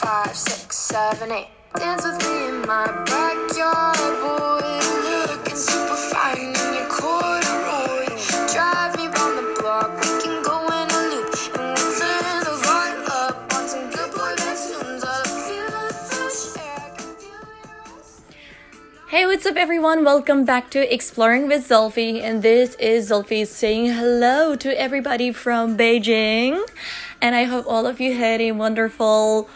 five, six, seven, eight. Dance with me in my backyard, boy. Looking super fine in your corduroy. Drive me round the block, we can go in a loop. And we'll turn the up on some good boy. I feel the fresh air. Hey, what's up, everyone? Welcome back to Exploring with Zulfi, and this is Zulfi saying hello to everybody from Beijing. And I hope all of you had a wonderful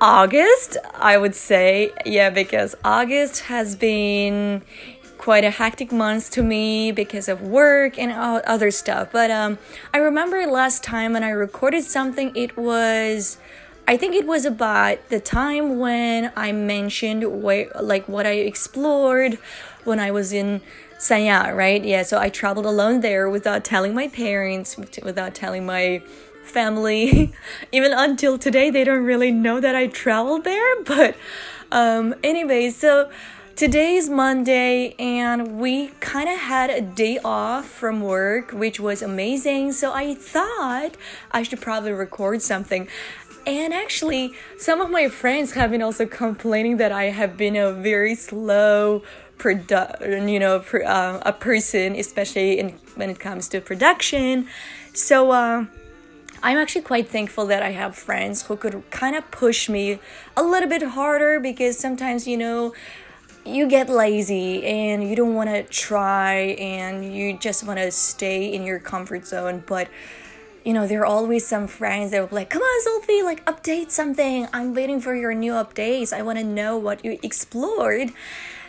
August, I would say. Yeah, because August has been quite a hectic month to me because of work and other stuff. But um, I remember last time when I recorded something, it was. I think it was about the time when I mentioned like what I explored when I was in Sanya, right? Yeah, so I traveled alone there without telling my parents, without telling my family. Even until today, they don't really know that I traveled there. But um, anyway, so today is Monday, and we kind of had a day off from work, which was amazing. So I thought I should probably record something. And actually, some of my friends have been also complaining that I have been a very slow produ- you know, pr- uh, a person, especially in when it comes to production. So uh, I'm actually quite thankful that I have friends who could kind of push me a little bit harder because sometimes you know you get lazy and you don't want to try and you just want to stay in your comfort zone, but you know, there are always some friends that will be like, come on, Sophie, like update something. I'm waiting for your new updates. I want to know what you explored.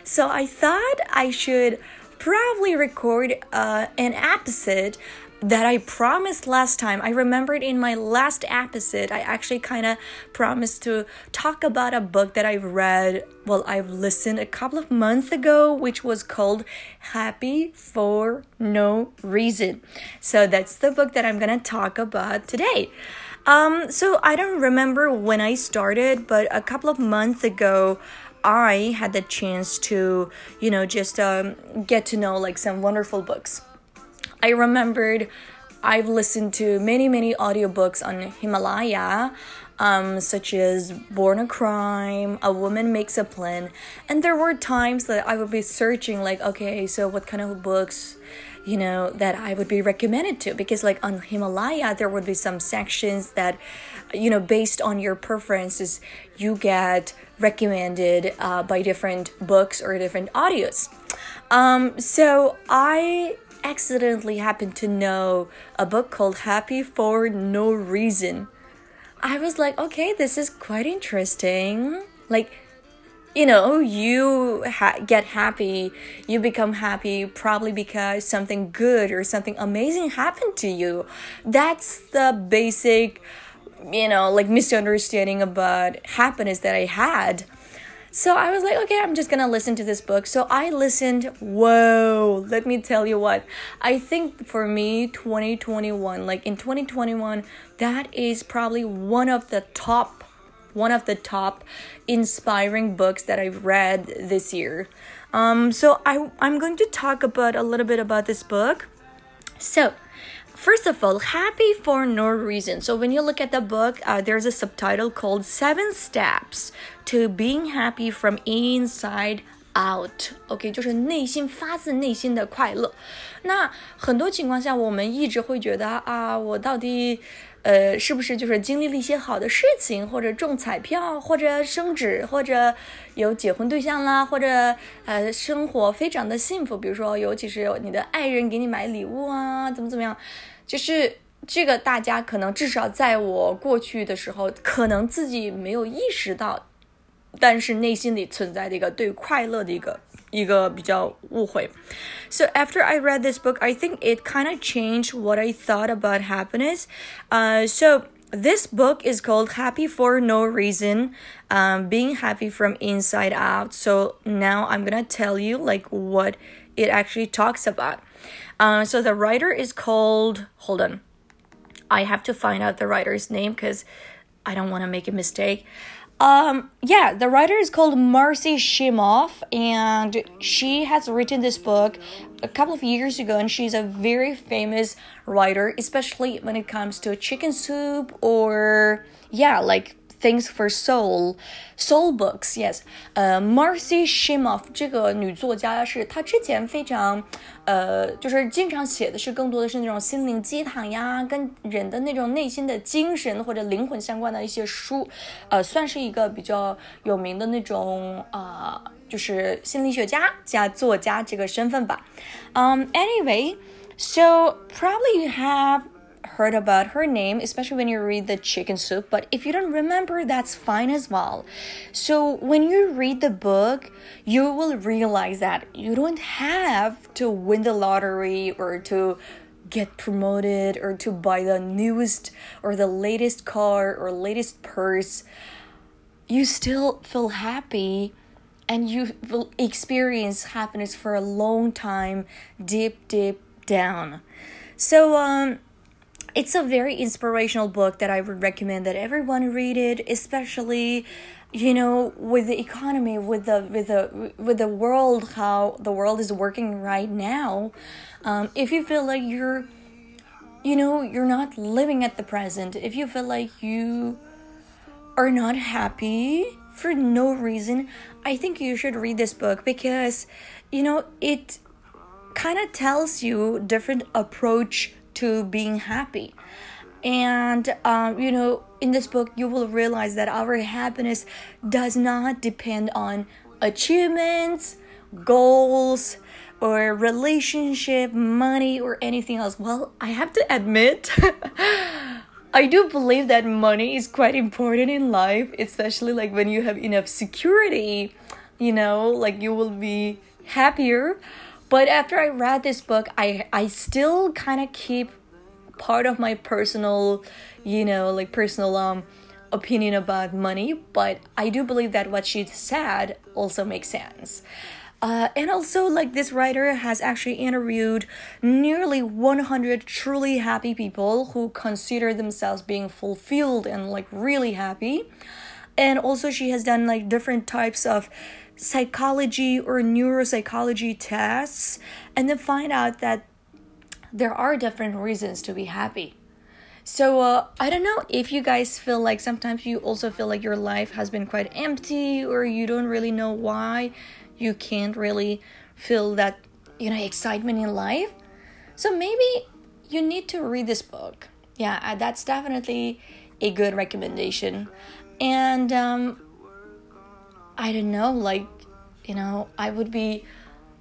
So I thought I should probably record uh, an episode that I promised last time. I remembered in my last episode, I actually kind of promised to talk about a book that I've read, well, I've listened a couple of months ago, which was called Happy for No Reason. So that's the book that I'm going to talk about today. Um, so I don't remember when I started, but a couple of months ago, I had the chance to, you know, just um, get to know like some wonderful books. I remembered I've listened to many, many audiobooks on Himalaya, um, such as Born a Crime, A Woman Makes a Plan. And there were times that I would be searching, like, okay, so what kind of books, you know, that I would be recommended to? Because, like, on Himalaya, there would be some sections that, you know, based on your preferences, you get recommended uh, by different books or different audios. Um, so I accidentally happened to know a book called Happy for No Reason. I was like, okay, this is quite interesting. Like, you know, you ha- get happy, you become happy probably because something good or something amazing happened to you. That's the basic, you know, like misunderstanding about happiness that I had. So I was like, okay, I'm just gonna listen to this book. So I listened. Whoa, let me tell you what. I think for me, 2021, like in 2021, that is probably one of the top, one of the top inspiring books that I've read this year. Um, so I, I'm going to talk about a little bit about this book. So, First of all, happy for no reason. So when you look at the book, uh, there's a subtitle called Seven Steps to Being Happy from Inside Out. OK，就是内心发自内心的快乐。那很多情况下，我们一直会觉得啊，我到底。呃，是不是就是经历了一些好的事情，或者中彩票，或者升职，或者有结婚对象啦，或者呃生活非常的幸福，比如说尤其是你的爱人给你买礼物啊，怎么怎么样，就是这个大家可能至少在我过去的时候，可能自己没有意识到，但是内心里存在的一个对快乐的一个一个比较误会。So after I read this book, I think it kind of changed what I thought about happiness. Uh, so this book is called Happy for No Reason, um, being happy from inside out. So now I'm gonna tell you like what it actually talks about. Uh, so the writer is called. Hold on, I have to find out the writer's name because I don't want to make a mistake. Um, yeah, the writer is called Marcy Shimoff, and she has written this book a couple of years ago, and she's a very famous writer, especially when it comes to chicken soup or, yeah, like Things for Soul, Soul Books, yes。呃，Marcy Shimoff 这个女作家是她之前非常呃，就是经常写的是更多的是那种心灵鸡汤呀，跟人的那种内心的精神或者灵魂相关的一些书，呃，算是一个比较有名的那种啊、呃，就是心理学家加作家这个身份吧。Um, anyway, so probably you have heard about her name, especially when you read the chicken soup. But if you don't remember, that's fine as well. So when you read the book, you will realize that you don't have to win the lottery or to get promoted or to buy the newest or the latest car or latest purse. You still feel happy and you will experience happiness for a long time deep deep down. So um it's a very inspirational book that I would recommend that everyone read it, especially you know with the economy with the with the with the world how the world is working right now. Um, if you feel like you're you know you're not living at the present if you feel like you are not happy for no reason i think you should read this book because you know it kind of tells you different approach to being happy. And, um, you know, in this book, you will realize that our happiness does not depend on achievements, goals, or relationship, money, or anything else. Well, I have to admit, I do believe that money is quite important in life, especially like when you have enough security, you know, like you will be happier. But after I read this book, I I still kind of keep part of my personal, you know, like personal um opinion about money, but I do believe that what she said also makes sense. Uh, and also, like this writer has actually interviewed nearly 100 truly happy people who consider themselves being fulfilled and like really happy. And also, she has done like different types of psychology or neuropsychology tests and then find out that there are different reasons to be happy. So uh, I don't know if you guys feel like sometimes you also feel like your life has been quite empty or you don't really know why you can't really feel that you know excitement in life. So maybe you need to read this book. Yeah, uh, that's definitely a good recommendation. And um, I don't know, like, you know, I would be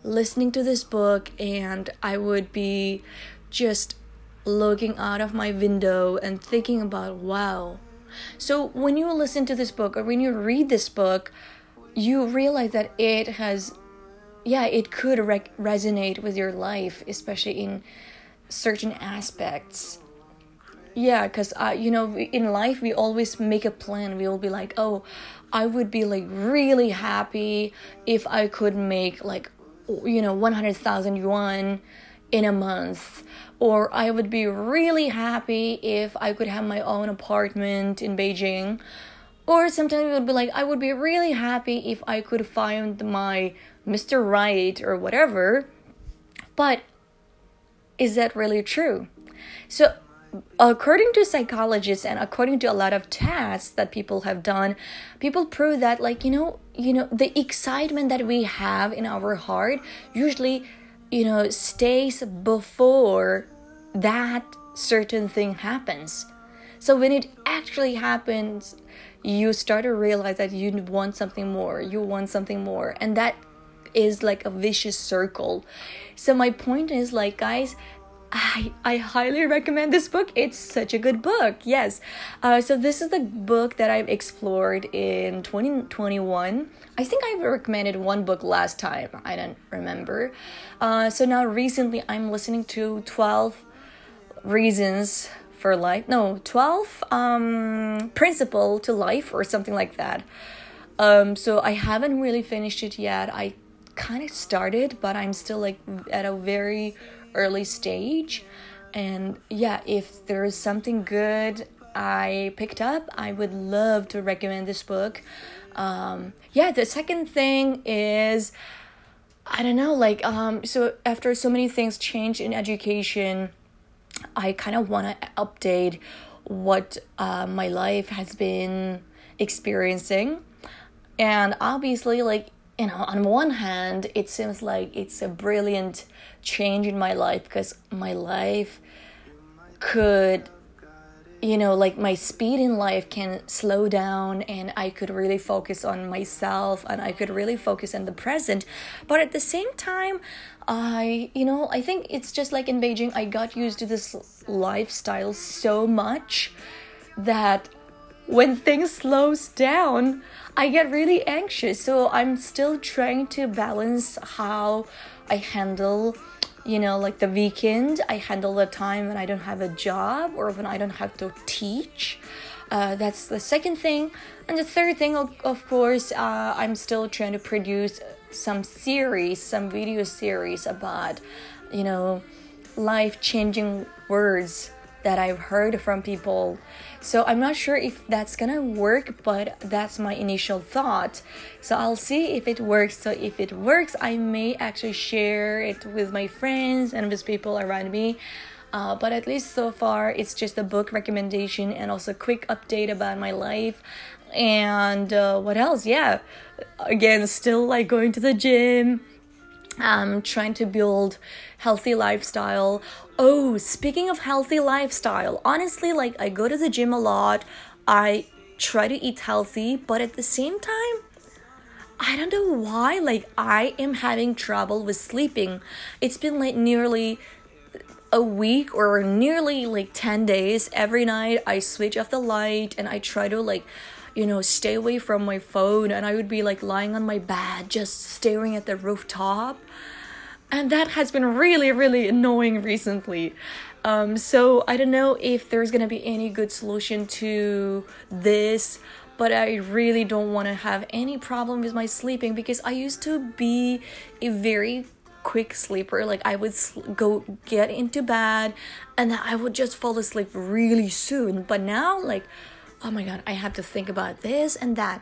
listening to this book and I would be just looking out of my window and thinking about, wow. So when you listen to this book or when you read this book, you realize that it has, yeah, it could re- resonate with your life, especially in certain aspects yeah because uh, you know in life we always make a plan. We will be like oh i would be like really happy if i could make like you know 100000 yuan in a month. Or i would be really happy if i could have my own apartment in beijing. Or sometimes it would be like i would be really happy if i could find my mr right or whatever. But is that really true? So according to psychologists and according to a lot of tests that people have done people prove that like you know you know the excitement that we have in our heart usually you know stays before that certain thing happens. So when it actually happens you start to realize that you want something more you want something more and that is like a vicious circle. So my point is like guys I, I highly recommend this book. It's such a good book. Yes. Uh, so this is the book that I've explored in 2021. I think I recommended one book last time. I don't remember. Uh, so now recently I'm listening to 12 reasons for life. No, 12 um, principle to life or something like that. Um, so I haven't really finished it yet. I kind of started, but I'm still like at a very early stage. And yeah, if there is something good I picked up, I would love to recommend this book. Um, yeah, the second thing is I don't know, like, um, so after so many things change in education, I kind of want to update what uh, my life has been experiencing. And obviously, like, you know, on one hand, it seems like it's a brilliant change in my life because my life could you know like my speed in life can slow down and i could really focus on myself and i could really focus on the present. But at the same time i you know i think it's just like in beijing i got used to this lifestyle so much that when things slows down i get really anxious so i'm still trying to balance how i handle you know, like the weekend, I handle the time when I don't have a job or when I don't have to teach. Uh, that's the second thing. And the third thing, of, course, uh, I'm still trying to produce some series, some video series about, you know, life changing words that I've heard from people. So I'm not sure if that's gonna work, but that's my initial thought. So I'll see if it works. So if it works, I may actually share it with my friends and with people around me. Uh, but at least so far, it's just a book recommendation and also a quick update about my life. And uh, what else? Yeah, again, still like going to the gym, um, trying to build healthy lifestyle. Oh, speaking of healthy lifestyle, honestly, like I go to the gym a lot. I try to eat healthy, but at the same time, I don't know why, like I am having trouble with sleeping. It's been like nearly a week or nearly like 10 days every night I switch off the light and I try to like you know stay away from my phone and I would be like lying on my bed just staring at the rooftop. And that has been really really annoying recently. Um, so i don't know if there's gonna be any good solution to this but i really don't want to have any problem with my sleeping because i used to be a very quick sleeper. Like i would go get into bed and i would just fall asleep really soon. But now like oh my god i have to think about this and that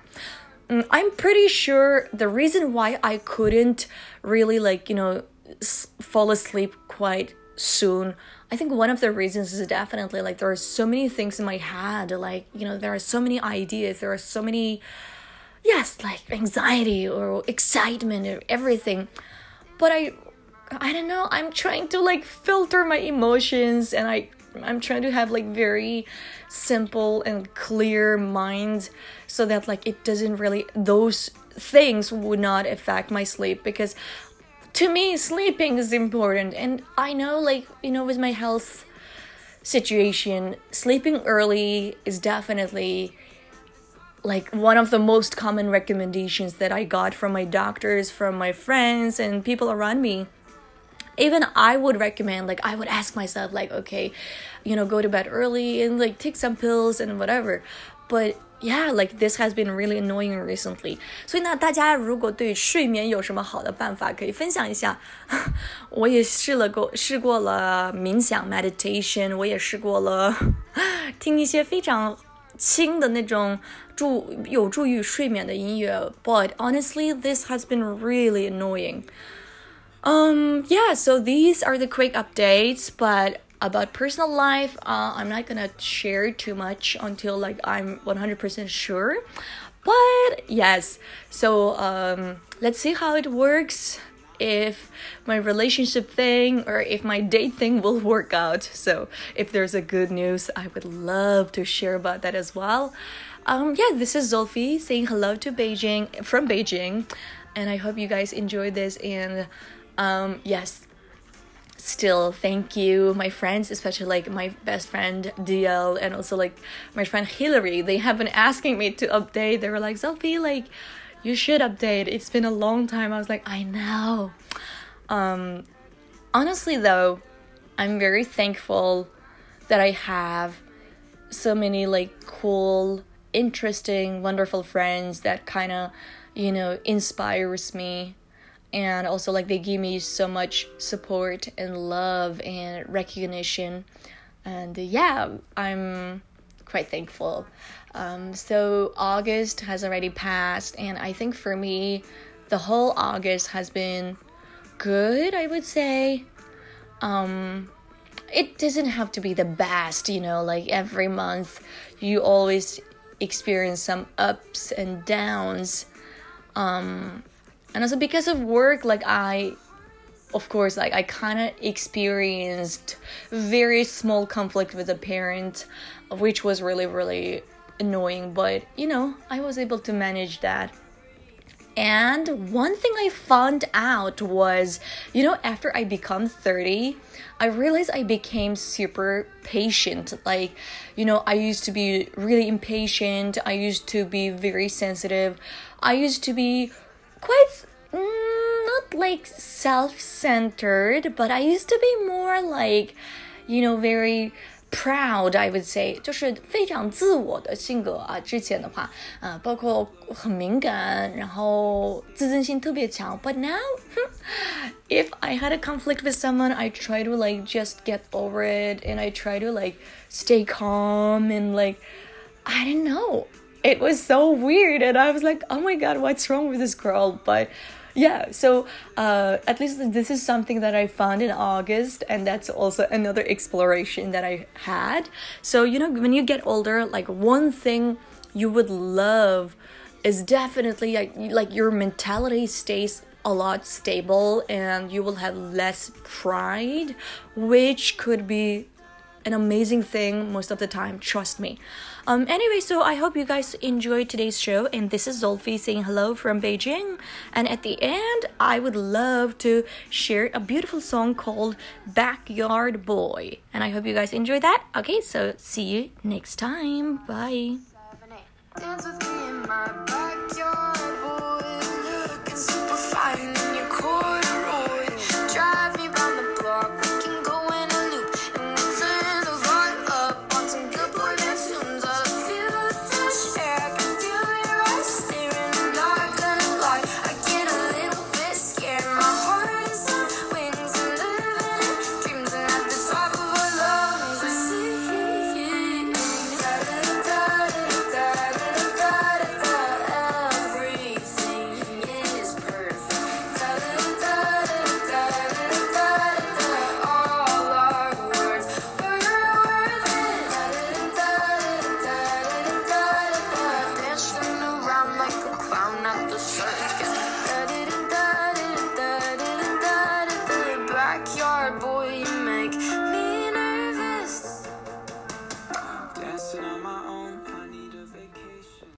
mm, i'm pretty sure the reason why i couldn't really like you know fall asleep quite soon. I think one of the reasons is definitely like there are so many things in my head, like, you know, there are so many ideas, there are so many, yes, like anxiety or excitement or everything. But I, I don't know, I'm trying to like filter my emotions and I, I'm trying to have like very simple and clear mind so that like it doesn't really, those things would not affect my sleep because to me sleeping is important. And i know like you know with my health situation sleeping early is definitely like one of the most common recommendations that i got from my doctors from my friends and people around me even i would recommend like i would ask myself like okay you know go to bed early and like take some pills and whatever but yeah, like this has been really annoying recently. 所以呢，大家如果对睡眠有什么好的办法，可以分享一下。我也试了过，试过了冥想 meditation，我也试过了听一些非常轻的那种助有助于睡眠的音乐。But honestly, this has been really annoying. Um, yeah, so these are the quick updates, but about personal life uh, i'm not gonna share too much until like i'm 100% sure. But yes so um, let's see how it works if my relationship thing or if my date thing will work out. So if there's a good news i would love to share about that as well. Um, yeah this is Zulfi saying hello to beijing from beijing and i hope you guys enjoyed this and um, yes. Still thank you my friends especially like my best friend dl and also like my friend hillary. They have been asking me to update. They were like sophie like you should update. It's been a long time. I was like i know. Um honestly though i'm very thankful that i have so many like cool interesting wonderful friends that kind of you know inspires me and also like they give me so much support and love and recognition. And yeah i'm quite thankful. Um, so august has already passed and i think for me the whole august has been good i would say. Um, it doesn't have to be the best you know like every month you always experience some ups and downs. Um, and also because of work, like I, of course, like I kind of experienced very small conflict with a parent, which was really, really annoying. But you know, I was able to manage that. And one thing I found out was, you know, after I become 30, I realized I became super patient. Like, you know, I used to be really impatient. I used to be very sensitive. I used to be quite mm, not like self-centered, but I used to be more like, you know, very proud I would say 就是非常自我的性格啊。之前的话，呃，包括很敏感，然后自尊心特别强。But now, if I had a conflict with someone, I try to like just get over it, and I try to like stay calm and like I don't know. It was so weird, and I was like, oh my god, what's wrong with this girl? But yeah so uh, at least this is something that i found in august and that's also another exploration that i had so you know when you get older like one thing you would love is definitely like, like your mentality stays a lot stable and you will have less pride which could be an amazing thing most of the time trust me. Um anyway so i hope you guys enjoyed today's show and this is Zulfi saying hello from beijing. And at the end i would love to share a beautiful song called backyard boy. And i hope you guys enjoy that. Okay so see you next time. Bye